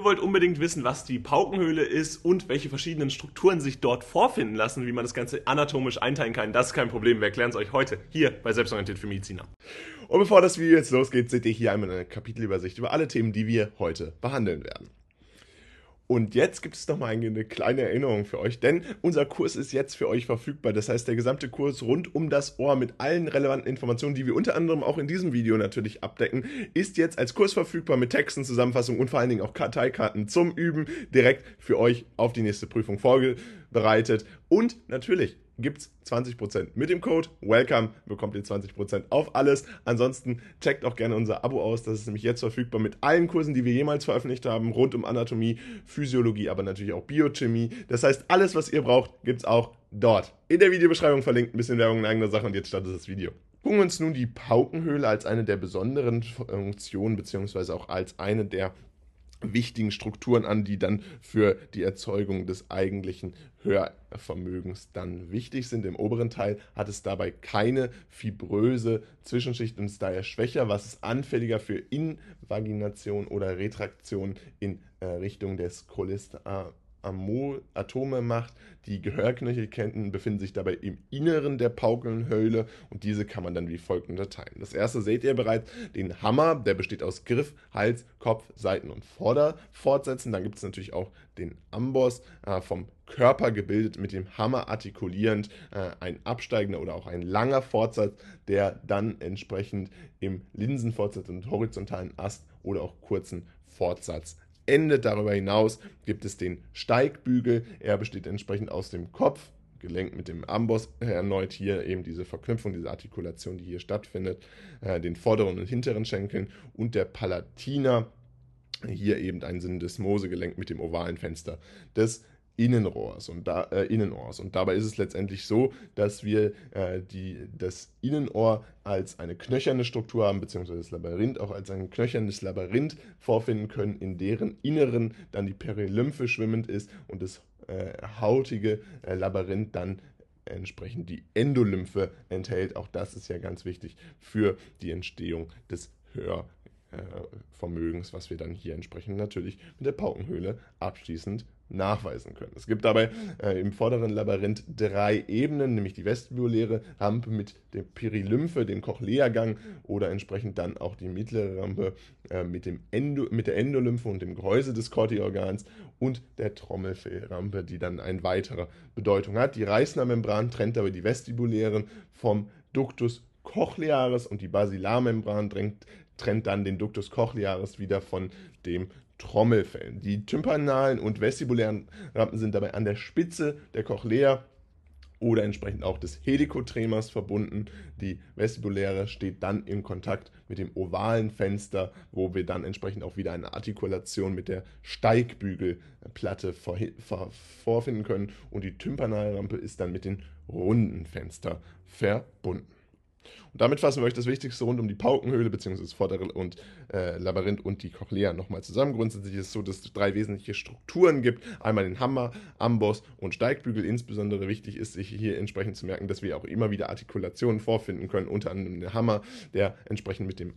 Ihr wollt unbedingt wissen, was die Paukenhöhle ist und welche verschiedenen Strukturen sich dort vorfinden lassen, wie man das Ganze anatomisch einteilen kann. Das ist kein Problem. Wir erklären es euch heute hier bei Selbstorientiert für Mediziner. Und bevor das Video jetzt losgeht, seht ihr hier einmal eine Kapitelübersicht über alle Themen, die wir heute behandeln werden. Und jetzt gibt es noch mal eine kleine Erinnerung für euch, denn unser Kurs ist jetzt für euch verfügbar. Das heißt, der gesamte Kurs rund um das Ohr mit allen relevanten Informationen, die wir unter anderem auch in diesem Video natürlich abdecken, ist jetzt als Kurs verfügbar mit Texten, Zusammenfassungen und vor allen Dingen auch Karteikarten zum Üben direkt für euch auf die nächste Prüfung vorbereitet. Und natürlich gibt es 20%. Mit dem Code WELCOME bekommt ihr 20% auf alles. Ansonsten checkt auch gerne unser Abo aus. Das ist nämlich jetzt verfügbar mit allen Kursen, die wir jemals veröffentlicht haben, rund um Anatomie, Physiologie, aber natürlich auch Biochemie. Das heißt, alles, was ihr braucht, gibt es auch dort. In der Videobeschreibung verlinkt ein bisschen Werbung in eigener Sache und jetzt startet das Video. Gucken wir uns nun die Paukenhöhle als eine der besonderen Funktionen beziehungsweise auch als eine der wichtigen Strukturen an, die dann für die Erzeugung des eigentlichen Hörvermögens dann wichtig sind. Im oberen Teil hat es dabei keine fibröse Zwischenschicht und ist daher schwächer, was es anfälliger für Invagination oder Retraktion in äh, Richtung des Cholester Atome macht. Die Gehörknöchelketten befinden sich dabei im Inneren der Paukenhöhle und diese kann man dann wie folgt unterteilen. Das erste seht ihr bereits, den Hammer, der besteht aus Griff, Hals, Kopf, Seiten und Vorderfortsätzen. Dann gibt es natürlich auch den Amboss, äh, vom Körper gebildet, mit dem Hammer artikulierend, äh, ein absteigender oder auch ein langer Fortsatz, der dann entsprechend im Linsenfortsatz und horizontalen Ast oder auch kurzen Fortsatz endet. Darüber hinaus gibt es den Steigbügel. Er besteht entsprechend aus dem Kopf, gelenkt mit dem Amboss, erneut hier eben diese Verknüpfung, diese Artikulation, die hier stattfindet, äh, den vorderen und hinteren Schenkeln und der Palatina, hier eben ein Syndesmose gelenkt mit dem ovalen Fenster des Innenrohrs und da, äh, Innenohrs. Und dabei ist es letztendlich so, dass wir äh, die, das Innenohr als eine knöcherne Struktur haben, beziehungsweise das Labyrinth auch als ein knöchernes Labyrinth vorfinden können, in deren Inneren dann die Perilymphe schwimmend ist und das äh, hautige äh, Labyrinth dann entsprechend die Endolymphe enthält. Auch das ist ja ganz wichtig für die Entstehung des Hörvermögens, was wir dann hier entsprechend natürlich mit der Paukenhöhle abschließend nachweisen können. Es gibt dabei äh, im vorderen Labyrinth drei Ebenen, nämlich die vestibuläre Rampe mit der Perilymphe, dem Cochlea-Gang oder entsprechend dann auch die mittlere Rampe äh, mit, dem Endo, mit der Endolymphe und dem Gehäuse des Corti-Organs und der Trommelfellrampe, die dann eine weitere Bedeutung hat. Die Reißnermembran trennt aber die vestibulären vom Ductus cochlearis und die Basilarmembran trennt, trennt dann den Ductus cochlearis wieder von dem Trommelfällen. Die tympanalen und vestibulären Rampen sind dabei an der Spitze der Cochlea oder entsprechend auch des Helikotremers verbunden. Die vestibuläre steht dann in Kontakt mit dem ovalen Fenster, wo wir dann entsprechend auch wieder eine Artikulation mit der Steigbügelplatte vorfinden können. Und die Tympanalrampe ist dann mit den runden Fenster verbunden. Und damit fassen wir euch das Wichtigste rund um die Paukenhöhle bzw. das vordere und äh, Labyrinth und die Cochlea nochmal zusammen. Grundsätzlich ist es so, dass es drei wesentliche Strukturen gibt. Einmal den Hammer, Amboss und Steigbügel. Insbesondere wichtig ist sich hier entsprechend zu merken, dass wir auch immer wieder Artikulationen vorfinden können. Unter anderem der Hammer, der entsprechend mit dem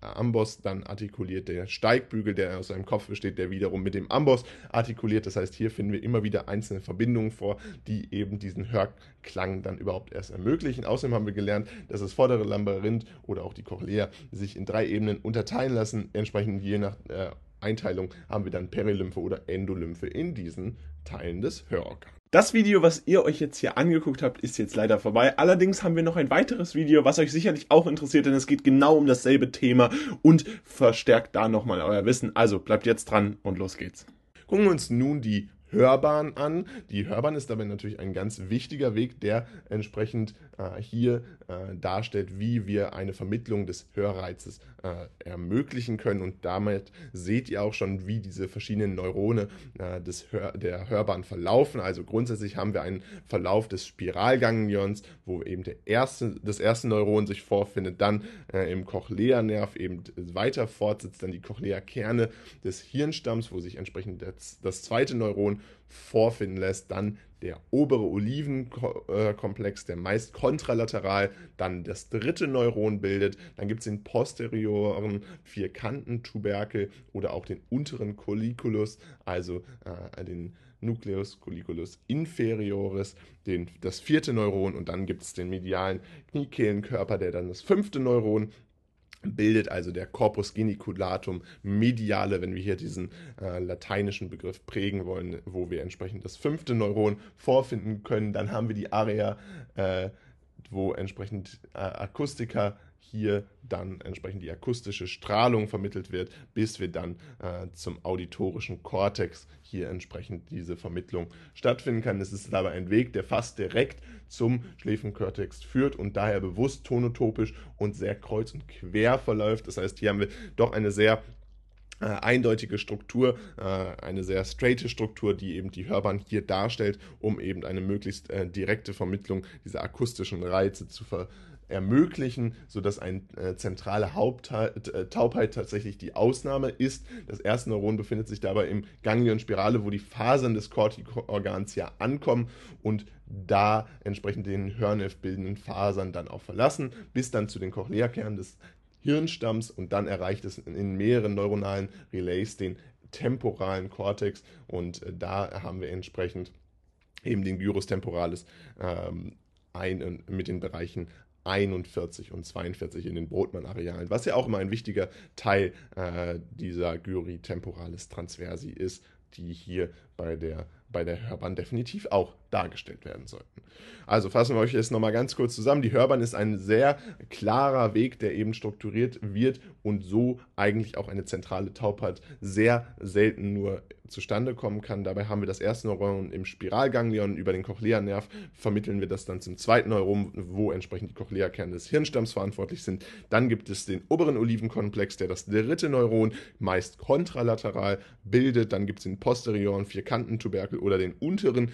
Amboss dann artikuliert. Der Steigbügel, der aus seinem Kopf besteht, der wiederum mit dem Amboss artikuliert. Das heißt, hier finden wir immer wieder einzelne Verbindungen vor, die eben diesen Hörklang dann überhaupt erst ermöglichen. Außerdem haben wir gelernt, dass das vordere Labyrinth oder auch die Cochlea sich in drei Ebenen unterteilen lassen. Entsprechend je nach äh, Einteilung haben wir dann Perilymphe oder Endolymphe in diesen Teilen des Hörorgans. Das Video, was ihr euch jetzt hier angeguckt habt, ist jetzt leider vorbei. Allerdings haben wir noch ein weiteres Video, was euch sicherlich auch interessiert, denn es geht genau um dasselbe Thema und verstärkt da nochmal euer Wissen. Also bleibt jetzt dran und los geht's. Gucken wir uns nun die Hörbahn an. Die Hörbahn ist dabei natürlich ein ganz wichtiger Weg, der entsprechend äh, hier äh, darstellt, wie wir eine Vermittlung des Hörreizes äh, ermöglichen können. Und damit seht ihr auch schon, wie diese verschiedenen Neurone äh, des Hör der Hörbahn verlaufen. Also grundsätzlich haben wir einen Verlauf des Spiralganglions, wo eben der erste, das erste Neuron sich vorfindet, dann im Cochlea-Nerv eben weiter fortsetzt, dann die Cochlea-Kerne des Hirnstamms, wo sich entsprechend das, das zweite Neuron vorfinden lässt. Dann der obere Olivenkomplex, der meist kontralateral dann das dritte Neuron bildet. Dann gibt es den posterioren Vierkantentuberkel oder auch den unteren Colliculus, also äh, den Nucleus colliculus inferioris, den, das vierte Neuron und dann gibt es den medialen Kniekehlenkörper, der dann das fünfte Neuron bildet also der Corpus geniculatum mediale, wenn wir hier diesen äh, lateinischen Begriff prägen wollen, wo wir entsprechend das fünfte Neuron vorfinden können. Dann haben wir die Area, äh, wo entsprechend äh, Akustika hier dann entsprechend die akustische Strahlung vermittelt wird, bis wir dann äh, zum auditorischen Kortex hier entsprechend diese Vermittlung stattfinden kann. Es ist dabei ein Weg, der fast direkt zum Schläfenkortex führt und daher bewusst tonotopisch und sehr kreuz und quer verläuft. Das heißt, hier haben wir doch eine sehr äh, eindeutige Struktur, äh, eine sehr straighte Struktur, die eben die Hörbahn hier darstellt, um eben eine möglichst äh, direkte Vermittlung dieser akustischen Reize zu ver ermöglichen, sodass eine äh, zentrale äh, tatsächlich die Ausnahme ist. Das erste Neuron befindet sich dabei im Ganglion Spirale, wo die Fasern des Cortikorgans ja ankommen und da entsprechend den Hörnerv bildenden Fasern dann auch verlassen, bis dann zu den Cochlea-Kernen des Hirnstamms und dann erreicht es in mehreren neuronalen Relays den temporalen Kortex und äh, da haben wir entsprechend eben den Gyrus temporalis ähm, ein, mit den Bereichen 41 und 42 in den Brotmann-Arealen, was ja auch immer ein wichtiger Teil äh, dieser Gyri temporalis transversi ist, die hier bei der, bei der Hörbahn definitiv auch dargestellt werden sollten. Also fassen wir euch jetzt nochmal ganz kurz zusammen. Die Hörbahn ist ein sehr klarer Weg, der eben strukturiert wird und so eigentlich auch eine zentrale Taubheit sehr selten nur zustande kommen kann. Dabei haben wir das erste Neuron im Spiralganglion. Über den Cochlea-Nerv vermitteln wir das dann zum zweiten Neuron, wo entsprechend die Cochlea-Kerne des Hirnstamms verantwortlich sind. Dann gibt es den oberen Olivenkomplex, der das dritte Neuron meist kontralateral bildet. Dann gibt es den posterioren Vierkantentuberkel oder den unteren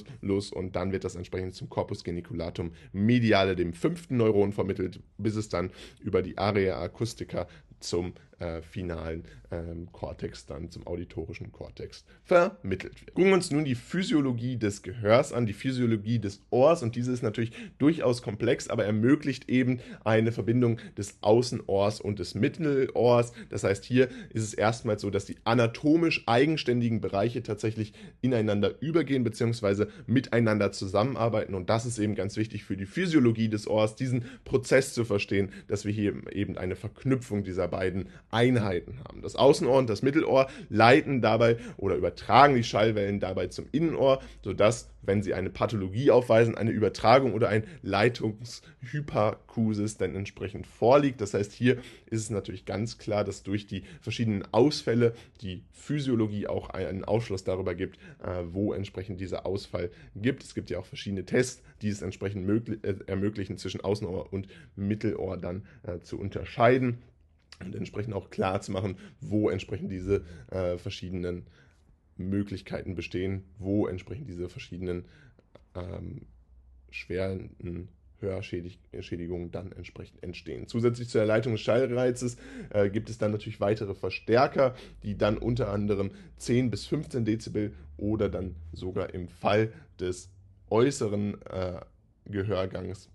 Collicus los und dann wird das entsprechend zum Corpus geniculatum mediale, dem fünften Neuron vermittelt, bis es dann über die Area acustica zum äh, finalen ähm, Kortex, dann zum auditorischen Kortex vermittelt wird. Gucken wir uns nun die Physiologie des Gehörs an, die Physiologie des Ohrs und diese ist natürlich durchaus komplex, aber ermöglicht eben eine Verbindung des Außenohrs und des Mittelohrs. Das heißt, hier ist es erstmals so, dass die anatomisch eigenständigen Bereiche tatsächlich ineinander übergehen bzw. miteinander zusammenarbeiten und das ist eben ganz wichtig für die Physiologie des Ohrs, diesen Prozess zu verstehen, dass wir hier eben eine Verknüpfung dieser beiden Einheiten haben. Das Außenohr und das Mittelohr leiten dabei oder übertragen die Schallwellen dabei zum Innenohr, sodass, wenn sie eine Pathologie aufweisen, eine Übertragung oder ein Leitungshyperkusis dann entsprechend vorliegt. Das heißt, hier ist es natürlich ganz klar, dass durch die verschiedenen Ausfälle die Physiologie auch einen Aufschluss darüber gibt, äh, wo entsprechend dieser Ausfall gibt. Es gibt ja auch verschiedene Tests, die es entsprechend äh, ermöglichen, zwischen Außenohr und Mittelohr dann äh, zu unterscheiden und entsprechend auch klar zu machen, wo entsprechend diese äh, verschiedenen Möglichkeiten bestehen, wo entsprechend diese verschiedenen ähm, schweren Hörschädigungen dann entsprechend entstehen. Zusätzlich zur Erleitung des Schallreizes äh, gibt es dann natürlich weitere Verstärker, die dann unter anderem 10 bis 15 Dezibel oder dann sogar im Fall des äußeren äh, Gehörgangs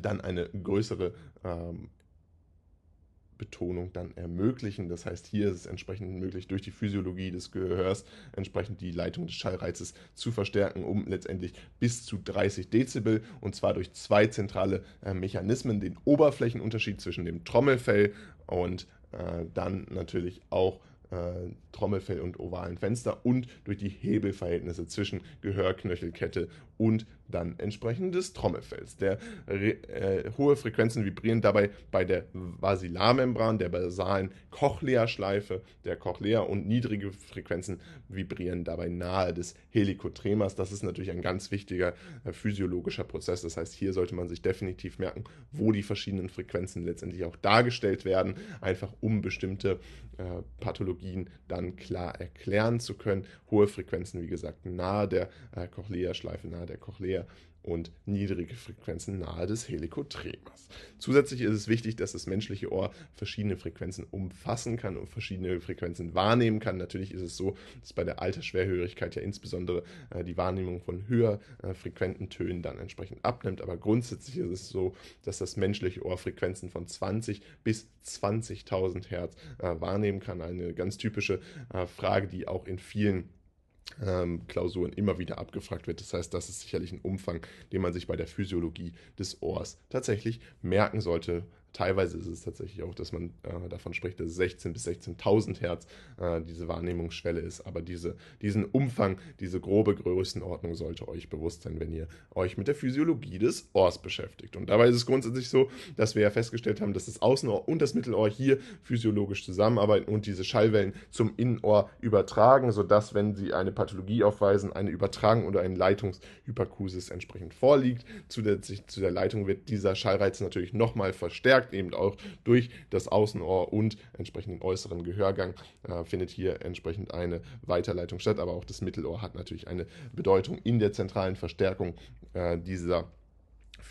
dann eine größere ähm, Betonung dann ermöglichen. Das heißt, hier ist es entsprechend möglich, durch die Physiologie des Gehörs entsprechend die Leitung des Schallreizes zu verstärken, um letztendlich bis zu 30 Dezibel und zwar durch zwei zentrale äh, Mechanismen, den Oberflächenunterschied zwischen dem Trommelfell und äh, dann natürlich auch äh, Trommelfell und ovalen Fenster und durch die Hebelverhältnisse zwischen Gehörknöchelkette und dann entsprechend des Trommelfells. Der äh, hohe Frequenzen vibrieren dabei bei der Basilarmembran, der basalen Cochlea-Schleife der Cochlea und niedrige Frequenzen vibrieren dabei nahe des Helikotremas. Das ist natürlich ein ganz wichtiger äh, physiologischer Prozess. Das heißt, hier sollte man sich definitiv merken, wo die verschiedenen Frequenzen letztendlich auch dargestellt werden, einfach um bestimmte äh, Pathologien dann klar erklären zu können. Hohe Frequenzen, wie gesagt, nahe der äh, Cochlea-Schleife, nahe der Cochlea und niedrige Frequenzen nahe des Helikotremas. Zusätzlich ist es wichtig, dass das menschliche Ohr verschiedene Frequenzen umfassen kann und verschiedene Frequenzen wahrnehmen kann. Natürlich ist es so, dass bei der Altersschwerhörigkeit ja insbesondere äh, die Wahrnehmung von höher äh, frequenten Tönen dann entsprechend abnimmt. Aber grundsätzlich ist es so, dass das menschliche Ohr Frequenzen von 20 bis 20.000 Hertz äh, wahrnehmen kann. Eine ganz typische äh, Frage, die auch in vielen ähm, Klausuren immer wieder abgefragt wird. Das heißt, das ist sicherlich ein Umfang, den man sich bei der Physiologie des Ohrs tatsächlich merken sollte, Teilweise ist es tatsächlich auch, dass man äh, davon spricht, dass 16.000 bis 16.000 Hertz äh, diese Wahrnehmungsschwelle ist. Aber diese, diesen Umfang, diese grobe Größenordnung sollte euch bewusst sein, wenn ihr euch mit der Physiologie des Ohrs beschäftigt. Und dabei ist es grundsätzlich so, dass wir ja festgestellt haben, dass das Außenohr und das Mittelohr hier physiologisch zusammenarbeiten und diese Schallwellen zum Innenohr übertragen, sodass, wenn sie eine Pathologie aufweisen, eine Übertragung oder ein Leitungshyperkusis entsprechend vorliegt. Zusätzlich zu der Leitung wird dieser Schallreiz natürlich nochmal verstärkt verstärkt eben auch durch das Außenohr und entsprechend den äußeren Gehörgang äh, findet hier entsprechend eine Weiterleitung statt. Aber auch das Mittelohr hat natürlich eine Bedeutung in der zentralen Verstärkung äh, dieser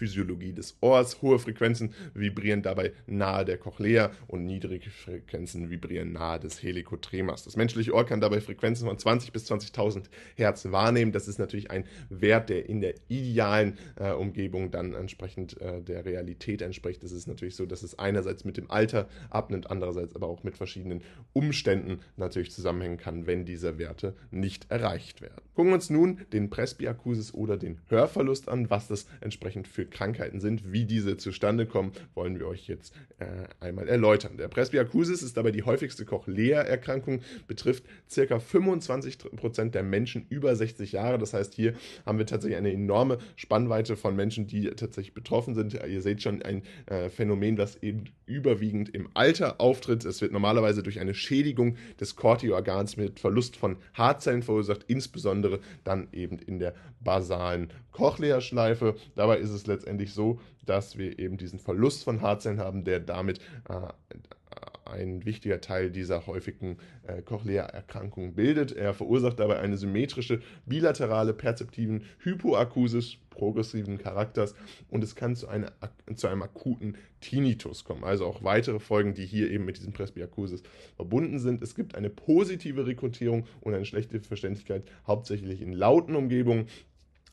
Physiologie des Ohrs. Hohe Frequenzen vibrieren dabei nahe der Cochlea und niedrige Frequenzen vibrieren nahe des Helikotremas. Das menschliche Ohr kann dabei Frequenzen von 20 bis 20.000 Hertz wahrnehmen. Das ist natürlich ein Wert, der in der idealen äh, Umgebung dann entsprechend äh, der Realität entspricht. Es ist natürlich so, dass es einerseits mit dem Alter abnimmt, andererseits aber auch mit verschiedenen Umständen natürlich zusammenhängen kann, wenn diese Werte nicht erreicht werden. Gucken wir uns nun den Presbyakusis oder den Hörverlust an, was das entsprechend für Krankheiten sind. Wie diese zustande kommen, wollen wir euch jetzt äh, einmal erläutern. Der Presbyakusis ist dabei die häufigste Cochlea-Erkrankung, betrifft ca. 25% der Menschen über 60 Jahre. Das heißt, hier haben wir tatsächlich eine enorme Spannweite von Menschen, die tatsächlich betroffen sind. Ihr seht schon ein äh, Phänomen, das eben überwiegend im Alter auftritt. Es wird normalerweise durch eine Schädigung des Corti-Organs mit Verlust von Haarzellen verursacht, insbesondere dann eben in der basalen Cochlea-Schleife. Dabei ist es letztendlich so, dass wir eben diesen Verlust von Haarzellen haben, der damit äh, ein wichtiger Teil dieser häufigen äh, Cochlea-Erkrankung bildet. Er verursacht dabei eine symmetrische bilaterale perzeptiven Hypoakusis progressiven Charakters und es kann zu, einer, zu einem akuten Tinnitus kommen. Also auch weitere Folgen, die hier eben mit diesem Presbyakusis verbunden sind. Es gibt eine positive Rekrutierung und eine schlechte Verständlichkeit, hauptsächlich in lauten Umgebungen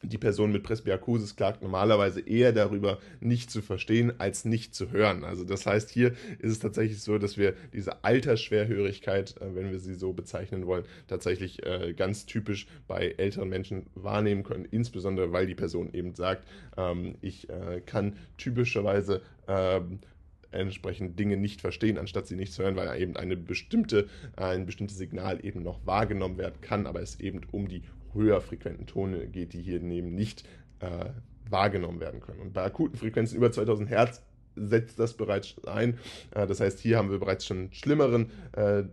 die Person mit Presbyakusis klagt normalerweise eher darüber, nicht zu verstehen, als nicht zu hören. Also das heißt, hier ist es tatsächlich so, dass wir diese Altersschwerhörigkeit, äh, wenn wir sie so bezeichnen wollen, tatsächlich äh, ganz typisch bei älteren Menschen wahrnehmen können, insbesondere weil die Person eben sagt, ähm, ich äh, kann typischerweise ähm, entsprechend Dinge nicht verstehen, anstatt sie nicht zu hören, weil eben eine bestimmte, ein bestimmtes Signal eben noch wahrgenommen werden kann, aber es eben um die höher frequenten Tone geht, die hier neben nicht äh, wahrgenommen werden können. Und bei akuten Frequenzen über 2000 Hertz setzt das bereits ein. Äh, das heißt, hier haben wir bereits schon schlimmeren äh, äh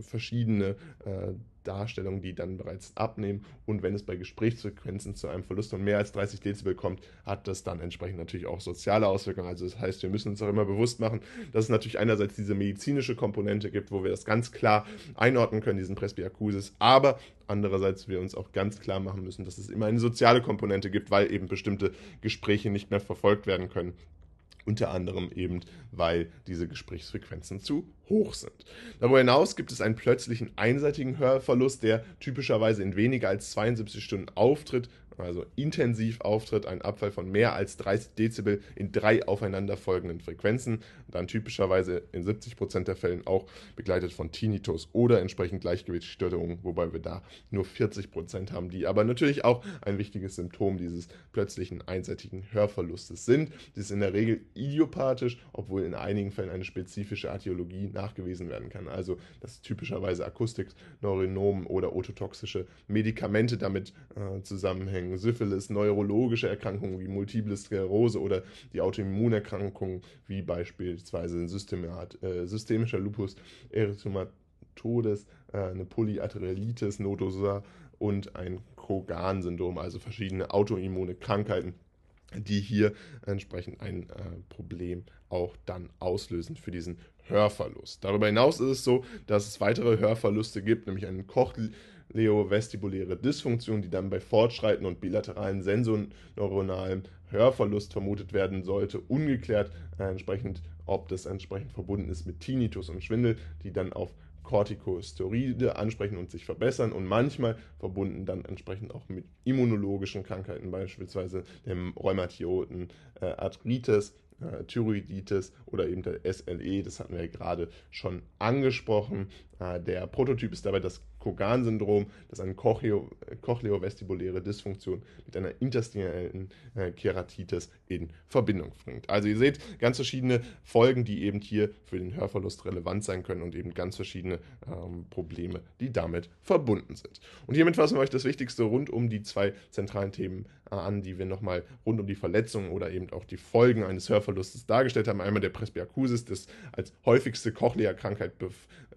verschiedene äh, Darstellungen, die dann bereits abnehmen. Und wenn es bei Gesprächsfrequenzen zu einem Verlust von mehr als 30 Dezibel kommt, hat das dann entsprechend natürlich auch soziale Auswirkungen. Also das heißt, wir müssen uns auch immer bewusst machen, dass es natürlich einerseits diese medizinische Komponente gibt, wo wir das ganz klar einordnen können, diesen Presbyakusis, aber andererseits wir uns auch ganz klar machen müssen, dass es immer eine soziale Komponente gibt, weil eben bestimmte Gespräche nicht mehr verfolgt werden können unter anderem eben, weil diese Gesprächsfrequenzen zu hoch sind. Darüber hinaus gibt es einen plötzlichen einseitigen Hörverlust, der typischerweise in weniger als 72 Stunden auftritt also intensiv auftritt, ein Abfall von mehr als 30 Dezibel in drei aufeinanderfolgenden Frequenzen, dann typischerweise in 70% der Fällen auch begleitet von Tinnitus oder entsprechend Gleichgewichtsstörungen, wobei wir da nur 40% haben, die aber natürlich auch ein wichtiges Symptom dieses plötzlichen einseitigen Hörverlustes sind. Das ist in der Regel idiopathisch, obwohl in einigen Fällen eine spezifische Artiologie nachgewiesen werden kann, also dass typischerweise Akustik, Neurinomen oder ototoxische Medikamente damit äh, zusammenhängen Zusammenhängen, Syphilis, neurologische Erkrankungen wie Multiple Sklerose oder die Autoimmunerkrankungen wie beispielsweise Systemat, äh, systemischer Lupus erythematodes, äh, eine Polyarterialitis nodosa und ein Kogan-Syndrom, also verschiedene autoimmune Krankheiten die hier entsprechend ein äh, Problem auch dann auslösen für diesen Hörverlust. Darüber hinaus ist es so, dass es weitere Hörverluste gibt, nämlich einen Cochleo-vestibuläre Dysfunktion, die dann bei fortschreitenden und bilateralen sensorneuronalen Hörverlust vermutet werden sollte. Ungeklärt äh, entsprechend, ob das entsprechend verbunden ist mit Tinnitus und Schwindel, die dann auf Corticosteroide ansprechen und sich verbessern und manchmal verbunden dann entsprechend auch mit immunologischen Krankheiten, beispielsweise dem Rheumatoiden äh, Arthritis, äh, Thyroiditis oder eben der SLE, das hatten wir ja gerade schon angesprochen. Äh, der Prototyp ist dabei das Kogan-Syndrom, das eine cochleovestibuläre Dysfunktion mit einer interstitiellen äh, Keratitis in Verbindung bringt. Also ihr seht ganz verschiedene Folgen, die eben hier für den Hörverlust relevant sein können und eben ganz verschiedene ähm, Probleme, die damit verbunden sind. Und hiermit fassen wir euch das Wichtigste rund um die zwei zentralen Themen äh, an, die wir nochmal rund um die Verletzungen oder eben auch die Folgen eines Hörverlustes dargestellt haben. Einmal der Presbyakusis, das als häufigste Cochlea-Krankheit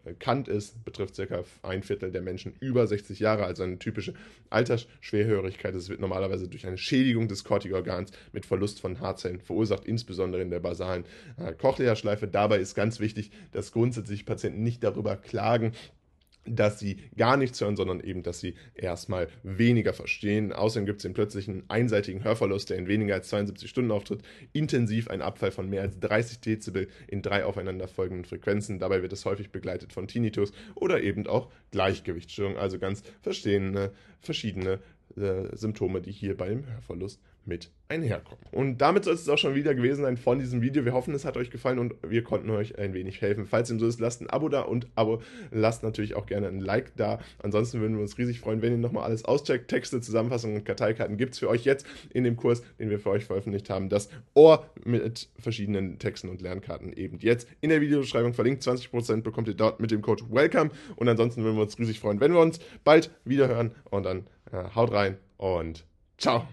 bekannt ist, betrifft circa ein Viertel der Menschen über 60 Jahre, also eine typische Altersschwerhörigkeit. Es wird normalerweise durch eine Schädigung des Cortikorgans mit Verlust von Haarzellen verursacht, insbesondere in der basalen äh, Cochlea-Schleife. Dabei ist ganz wichtig, dass grundsätzlich Patienten nicht darüber klagen, dass sie gar nichts hören, sondern eben, dass sie erstmal weniger verstehen. Außerdem gibt es den plötzlichen einseitigen Hörverlust, der in weniger als 72 Stunden auftritt, intensiv ein Abfall von mehr als 30 Dezibel in drei aufeinanderfolgenden Frequenzen. Dabei wird es häufig begleitet von Tinnitus oder eben auch Gleichgewichtsstörungen, also ganz verschiedene, verschiedene äh, Symptome, die hier beim Hörverlust mit einherkommen. Und damit soll es auch schon wieder gewesen sein von diesem Video. Wir hoffen, es hat euch gefallen und wir konnten euch ein wenig helfen. Falls dem so ist, lasst ein Abo da und Abo lasst natürlich auch gerne ein Like da. Ansonsten würden wir uns riesig freuen, wenn ihr nochmal alles auscheckt. Texte, Zusammenfassungen und Karteikarten gibt es für euch jetzt in dem Kurs, den wir für euch veröffentlicht haben. Das Ohr mit verschiedenen Texten und Lernkarten eben jetzt in der Videobeschreibung verlinkt. 20% bekommt ihr dort mit dem Code WELCOME und ansonsten würden wir uns riesig freuen, wenn wir uns bald wieder hören und dann äh, haut rein und ciao.